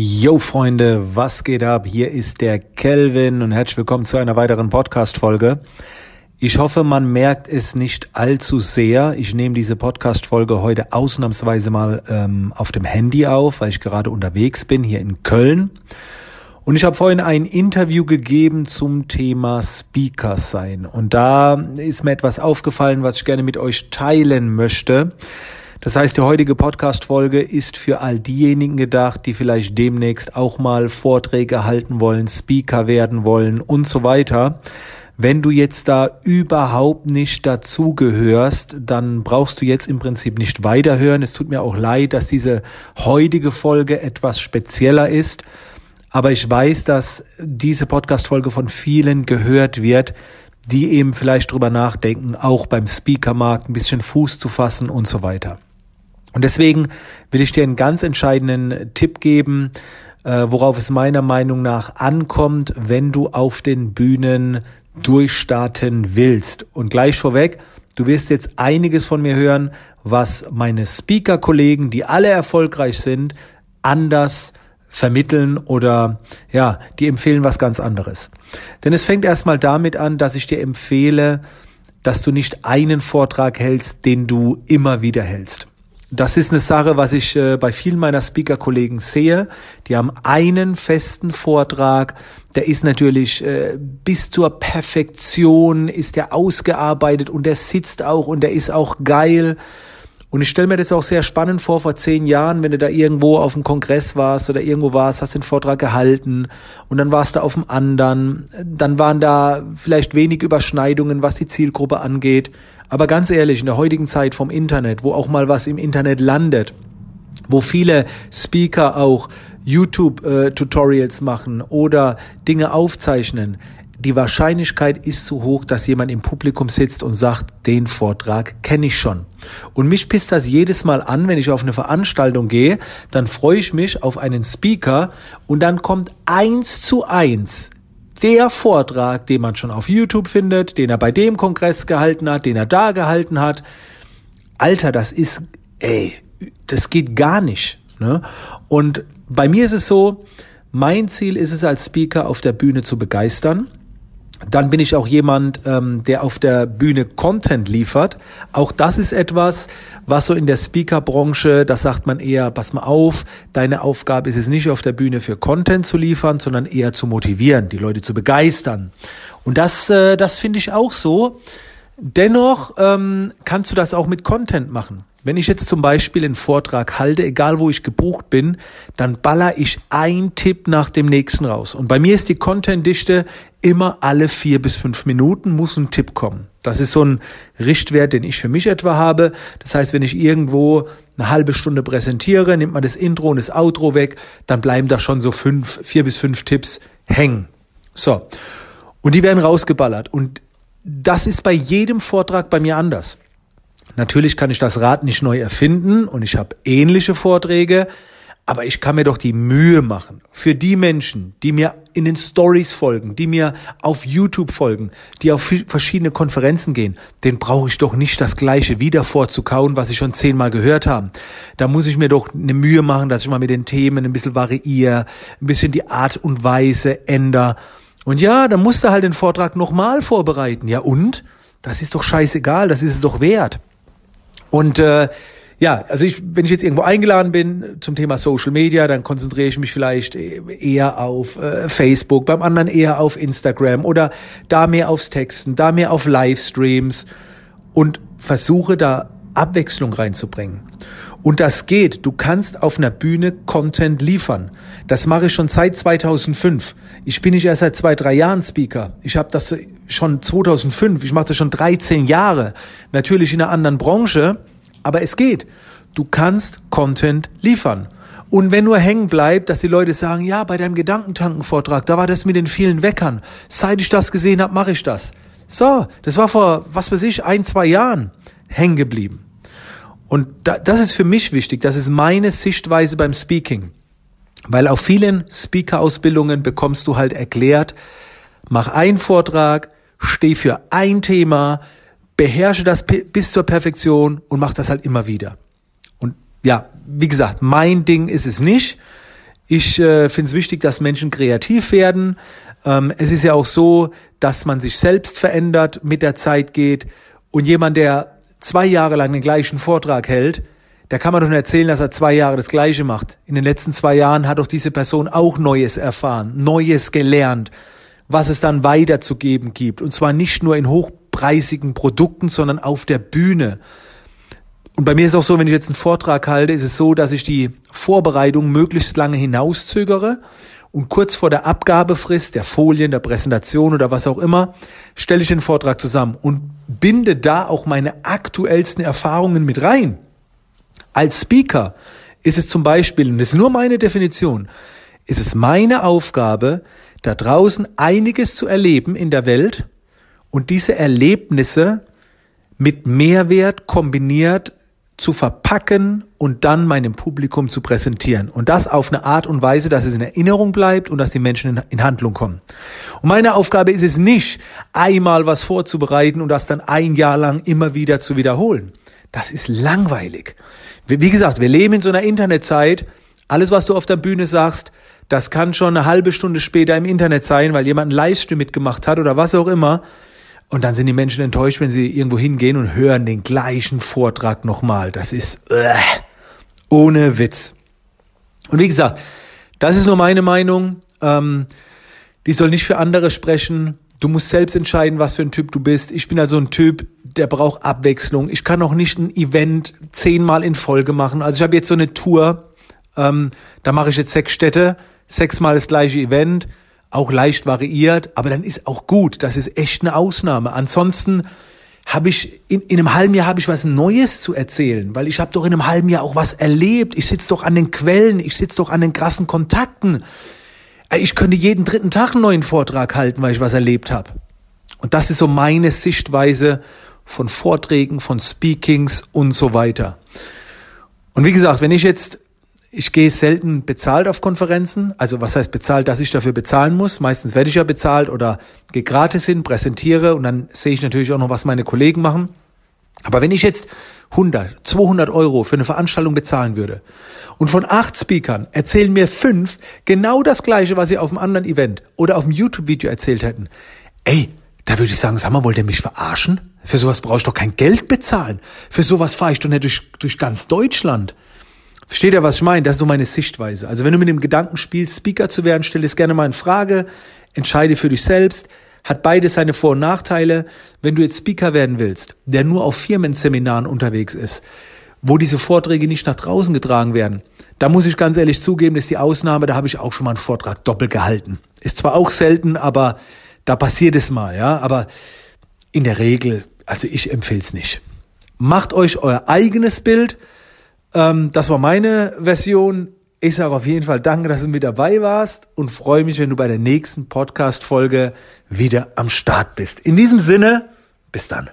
Yo Freunde, was geht ab? Hier ist der Kelvin und herzlich willkommen zu einer weiteren Podcast-Folge. Ich hoffe, man merkt es nicht allzu sehr. Ich nehme diese Podcast-Folge heute ausnahmsweise mal ähm, auf dem Handy auf, weil ich gerade unterwegs bin hier in Köln. Und ich habe vorhin ein Interview gegeben zum Thema Speaker sein. Und da ist mir etwas aufgefallen, was ich gerne mit euch teilen möchte. Das heißt, die heutige Podcast-Folge ist für all diejenigen gedacht, die vielleicht demnächst auch mal Vorträge halten wollen, Speaker werden wollen und so weiter. Wenn du jetzt da überhaupt nicht dazugehörst, dann brauchst du jetzt im Prinzip nicht weiterhören. Es tut mir auch leid, dass diese heutige Folge etwas spezieller ist. Aber ich weiß, dass diese Podcast-Folge von vielen gehört wird, die eben vielleicht drüber nachdenken, auch beim Speakermarkt ein bisschen Fuß zu fassen und so weiter. Und deswegen will ich dir einen ganz entscheidenden Tipp geben, äh, worauf es meiner Meinung nach ankommt, wenn du auf den Bühnen durchstarten willst. Und gleich vorweg, du wirst jetzt einiges von mir hören, was meine Speaker-Kollegen, die alle erfolgreich sind, anders vermitteln oder ja, die empfehlen was ganz anderes. Denn es fängt erstmal damit an, dass ich dir empfehle, dass du nicht einen Vortrag hältst, den du immer wieder hältst. Das ist eine Sache, was ich äh, bei vielen meiner Speaker-Kollegen sehe. Die haben einen festen Vortrag, der ist natürlich äh, bis zur Perfektion, ist der ausgearbeitet und der sitzt auch und der ist auch geil. Und ich stelle mir das auch sehr spannend vor, vor zehn Jahren, wenn du da irgendwo auf dem Kongress warst oder irgendwo warst, hast den Vortrag gehalten und dann warst du auf dem anderen, dann waren da vielleicht wenig Überschneidungen, was die Zielgruppe angeht. Aber ganz ehrlich, in der heutigen Zeit vom Internet, wo auch mal was im Internet landet, wo viele Speaker auch YouTube-Tutorials äh, machen oder Dinge aufzeichnen, die Wahrscheinlichkeit ist zu hoch, dass jemand im Publikum sitzt und sagt, den Vortrag kenne ich schon. Und mich pisst das jedes Mal an, wenn ich auf eine Veranstaltung gehe, dann freue ich mich auf einen Speaker und dann kommt eins zu eins der Vortrag, den man schon auf YouTube findet, den er bei dem Kongress gehalten hat, den er da gehalten hat. Alter, das ist, ey, das geht gar nicht. Ne? Und bei mir ist es so, mein Ziel ist es als Speaker auf der Bühne zu begeistern dann bin ich auch jemand, ähm, der auf der Bühne Content liefert. Auch das ist etwas, was so in der Speaker-Branche, das sagt man eher, pass mal auf, deine Aufgabe ist es nicht auf der Bühne für Content zu liefern, sondern eher zu motivieren, die Leute zu begeistern. Und das, äh, das finde ich auch so. Dennoch ähm, kannst du das auch mit Content machen. Wenn ich jetzt zum Beispiel einen Vortrag halte, egal wo ich gebucht bin, dann baller ich ein Tipp nach dem nächsten raus. Und bei mir ist die Content-Dichte immer alle vier bis fünf Minuten muss ein Tipp kommen. Das ist so ein Richtwert, den ich für mich etwa habe. Das heißt, wenn ich irgendwo eine halbe Stunde präsentiere, nimmt man das Intro und das Outro weg, dann bleiben da schon so fünf, vier bis fünf Tipps hängen. So. Und die werden rausgeballert. Und das ist bei jedem Vortrag bei mir anders. Natürlich kann ich das Rad nicht neu erfinden und ich habe ähnliche Vorträge, aber ich kann mir doch die Mühe machen für die Menschen, die mir in den Stories folgen, die mir auf YouTube folgen, die auf verschiedene Konferenzen gehen, den brauche ich doch nicht das gleiche wieder vorzukauen, was ich schon zehnmal gehört habe. Da muss ich mir doch eine Mühe machen, dass ich mal mit den Themen ein bisschen variiere, ein bisschen die Art und Weise ändere. Und ja, dann musst du halt den Vortrag nochmal vorbereiten. Ja und? Das ist doch scheißegal, das ist es doch wert. Und äh, ja, also ich, wenn ich jetzt irgendwo eingeladen bin zum Thema Social Media, dann konzentriere ich mich vielleicht eher auf äh, Facebook, beim anderen eher auf Instagram oder da mehr aufs Texten, da mehr auf Livestreams und versuche da Abwechslung reinzubringen. Und das geht. Du kannst auf einer Bühne Content liefern. Das mache ich schon seit 2005. Ich bin nicht erst seit zwei, drei Jahren Speaker. Ich habe das schon 2005. Ich mache das schon 13 Jahre. Natürlich in einer anderen Branche, aber es geht. Du kannst Content liefern. Und wenn nur hängen bleibt, dass die Leute sagen, ja, bei deinem Gedankentankenvortrag, da war das mit den vielen Weckern. Seit ich das gesehen habe, mache ich das. So, das war vor, was weiß ich, ein, zwei Jahren hängen geblieben. Und da, das ist für mich wichtig. Das ist meine Sichtweise beim Speaking. Weil auf vielen Speaker-Ausbildungen bekommst du halt erklärt, mach einen Vortrag, steh für ein Thema, beherrsche das bis zur Perfektion und mach das halt immer wieder. Und ja, wie gesagt, mein Ding ist es nicht. Ich äh, finde es wichtig, dass Menschen kreativ werden. Ähm, es ist ja auch so, dass man sich selbst verändert, mit der Zeit geht. Und jemand, der zwei Jahre lang den gleichen Vortrag hält, da kann man doch nicht erzählen, dass er zwei Jahre das Gleiche macht. In den letzten zwei Jahren hat doch diese Person auch Neues erfahren, Neues gelernt, was es dann weiterzugeben gibt. Und zwar nicht nur in hochpreisigen Produkten, sondern auf der Bühne. Und bei mir ist auch so, wenn ich jetzt einen Vortrag halte, ist es so, dass ich die Vorbereitung möglichst lange hinauszögere und kurz vor der Abgabefrist der Folien, der Präsentation oder was auch immer, stelle ich den Vortrag zusammen und binde da auch meine aktuellsten Erfahrungen mit rein. Als Speaker ist es zum Beispiel, und das ist nur meine Definition, ist es meine Aufgabe, da draußen einiges zu erleben in der Welt und diese Erlebnisse mit Mehrwert kombiniert zu verpacken und dann meinem Publikum zu präsentieren. Und das auf eine Art und Weise, dass es in Erinnerung bleibt und dass die Menschen in, Handlung kommen. Und meine Aufgabe ist es nicht, einmal was vorzubereiten und das dann ein Jahr lang immer wieder zu wiederholen. Das ist langweilig. Wie gesagt, wir leben in so einer Internetzeit. Alles, was du auf der Bühne sagst, das kann schon eine halbe Stunde später im Internet sein, weil jemand einen Livestream mitgemacht hat oder was auch immer. Und dann sind die Menschen enttäuscht, wenn sie irgendwo hingehen und hören den gleichen Vortrag nochmal. Das ist äh, ohne Witz. Und wie gesagt, das ist nur meine Meinung. Ähm, die soll nicht für andere sprechen. Du musst selbst entscheiden, was für ein Typ du bist. Ich bin also ein Typ, der braucht Abwechslung. Ich kann auch nicht ein Event zehnmal in Folge machen. Also ich habe jetzt so eine Tour, ähm, da mache ich jetzt sechs Städte, sechsmal das gleiche Event, auch leicht variiert, aber dann ist auch gut. Das ist echt eine Ausnahme. Ansonsten habe ich in, in einem halben Jahr habe ich was Neues zu erzählen, weil ich habe doch in einem halben Jahr auch was erlebt. Ich sitze doch an den Quellen, ich sitze doch an den krassen Kontakten. Ich könnte jeden dritten Tag einen neuen Vortrag halten, weil ich was erlebt habe. Und das ist so meine Sichtweise von Vorträgen, von Speakings und so weiter. Und wie gesagt, wenn ich jetzt, ich gehe selten bezahlt auf Konferenzen, also was heißt bezahlt, dass ich dafür bezahlen muss? Meistens werde ich ja bezahlt oder gehe gratis hin, präsentiere und dann sehe ich natürlich auch noch, was meine Kollegen machen. Aber wenn ich jetzt 100, 200 Euro für eine Veranstaltung bezahlen würde und von acht Speakern erzählen mir fünf genau das Gleiche, was sie auf einem anderen Event oder auf einem YouTube-Video erzählt hätten, ey, da würde ich sagen, sag mal, wollt ihr mich verarschen? Für sowas brauche ich doch kein Geld bezahlen. Für sowas fahre ich doch nicht durch, durch ganz Deutschland. Versteht ihr, was ich meine? Das ist so meine Sichtweise. Also wenn du mit dem Gedanken spielst, Speaker zu werden, stell es gerne mal in Frage, entscheide für dich selbst. Hat beides seine Vor- und Nachteile. Wenn du jetzt Speaker werden willst, der nur auf Firmenseminaren unterwegs ist, wo diese Vorträge nicht nach draußen getragen werden, da muss ich ganz ehrlich zugeben, das ist die Ausnahme, da habe ich auch schon mal einen Vortrag doppelt gehalten. Ist zwar auch selten, aber da passiert es mal, ja, aber in der Regel, also ich empfehle es nicht. Macht euch euer eigenes Bild. Ähm, das war meine Version. Ich sage auf jeden Fall danke, dass du mit dabei warst und freue mich, wenn du bei der nächsten Podcast-Folge wieder am Start bist. In diesem Sinne, bis dann.